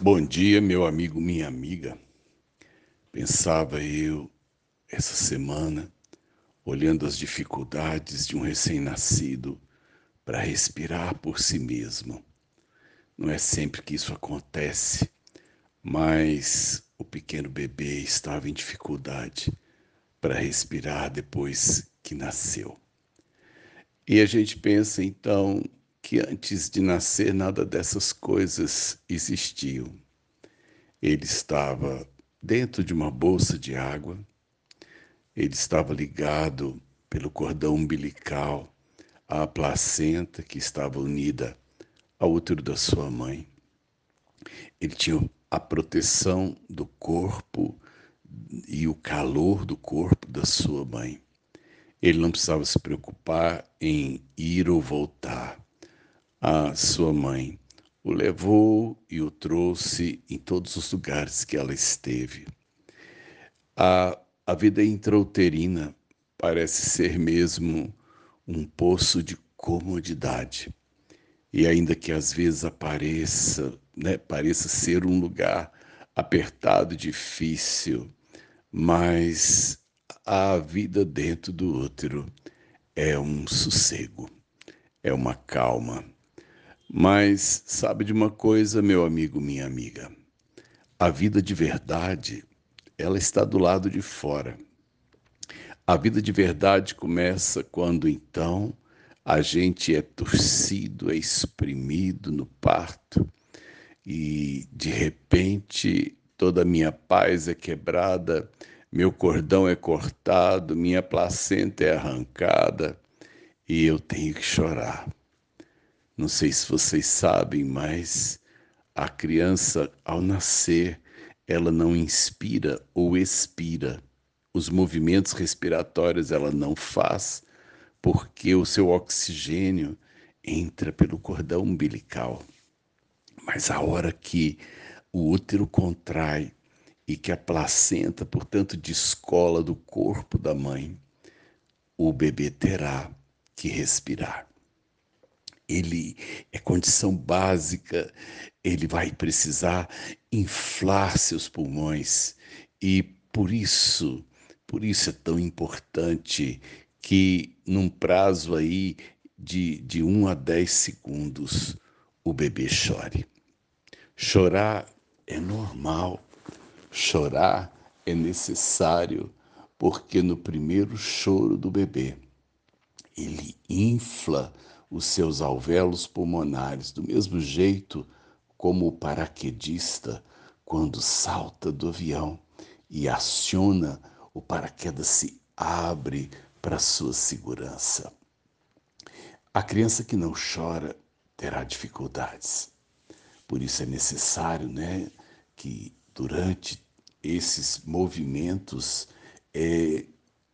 Bom dia, meu amigo, minha amiga. Pensava eu essa semana, olhando as dificuldades de um recém-nascido para respirar por si mesmo. Não é sempre que isso acontece, mas o pequeno bebê estava em dificuldade para respirar depois que nasceu. E a gente pensa então que antes de nascer nada dessas coisas existiam. Ele estava dentro de uma bolsa de água, ele estava ligado pelo cordão umbilical à placenta que estava unida ao útero da sua mãe. Ele tinha a proteção do corpo e o calor do corpo da sua mãe. Ele não precisava se preocupar em ir ou voltar a sua mãe o levou e o trouxe em todos os lugares que ela esteve. A, a vida intrauterina parece ser mesmo um poço de comodidade. E ainda que às vezes apareça, né, pareça ser um lugar apertado, difícil, mas a vida dentro do útero é um sossego, é uma calma mas sabe de uma coisa, meu amigo, minha amiga? A vida de verdade, ela está do lado de fora. A vida de verdade começa quando então a gente é torcido, é exprimido no parto e de repente toda a minha paz é quebrada, meu cordão é cortado, minha placenta é arrancada e eu tenho que chorar. Não sei se vocês sabem, mas a criança, ao nascer, ela não inspira ou expira. Os movimentos respiratórios ela não faz, porque o seu oxigênio entra pelo cordão umbilical. Mas a hora que o útero contrai e que a placenta, portanto, descola do corpo da mãe, o bebê terá que respirar ele é condição básica, ele vai precisar inflar seus pulmões. E por isso, por isso é tão importante que num prazo aí de, de 1 a 10 segundos o bebê chore. Chorar é normal, chorar é necessário, porque no primeiro choro do bebê, ele infla os seus alvéolos pulmonares, do mesmo jeito como o paraquedista, quando salta do avião e aciona, o paraquedas se abre para sua segurança. A criança que não chora terá dificuldades. Por isso é necessário, né, que durante esses movimentos é,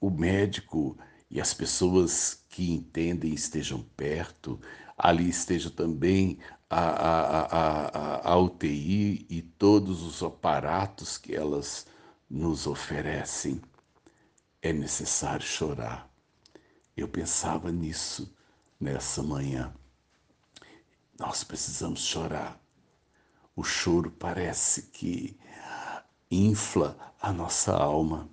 o médico e as pessoas que entendem estejam perto, ali esteja também a, a, a, a, UTI e todos os aparatos que elas nos oferecem. É necessário chorar. Eu pensava nisso nessa manhã. Nós precisamos chorar. O choro parece que infla a nossa alma.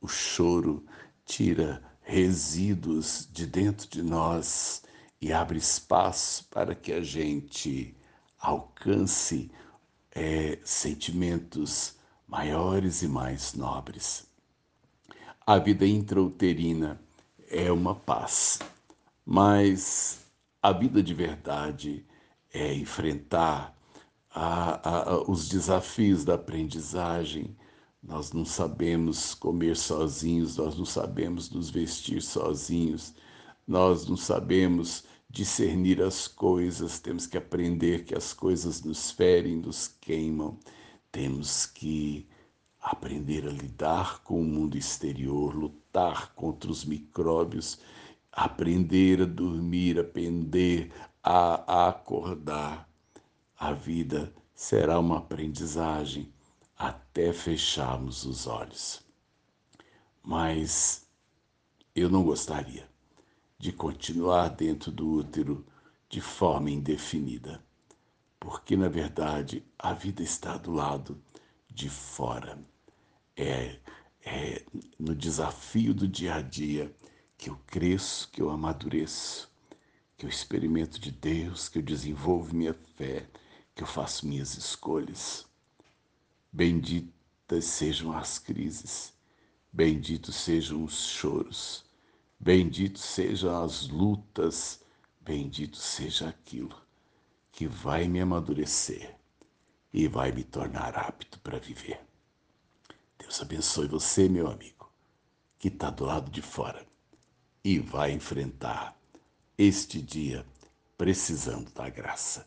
O choro tira resíduos de dentro de nós e abre espaço para que a gente alcance é, sentimentos maiores e mais nobres. A vida intrauterina é uma paz, mas a vida de verdade é enfrentar a, a, os desafios da aprendizagem, nós não sabemos comer sozinhos, nós não sabemos nos vestir sozinhos, nós não sabemos discernir as coisas, temos que aprender que as coisas nos ferem, nos queimam, temos que aprender a lidar com o mundo exterior, lutar contra os micróbios, aprender a dormir, aprender a, a acordar. A vida será uma aprendizagem até fecharmos os olhos. Mas eu não gostaria de continuar dentro do útero de forma indefinida, porque na verdade a vida está do lado de fora. É, é no desafio do dia a dia que eu cresço, que eu amadureço, que eu experimento de Deus, que eu desenvolvo minha fé, que eu faço minhas escolhas. Benditas sejam as crises, benditos sejam os choros, benditos sejam as lutas, bendito seja aquilo que vai me amadurecer e vai me tornar apto para viver. Deus abençoe você, meu amigo, que está do lado de fora e vai enfrentar este dia precisando da graça.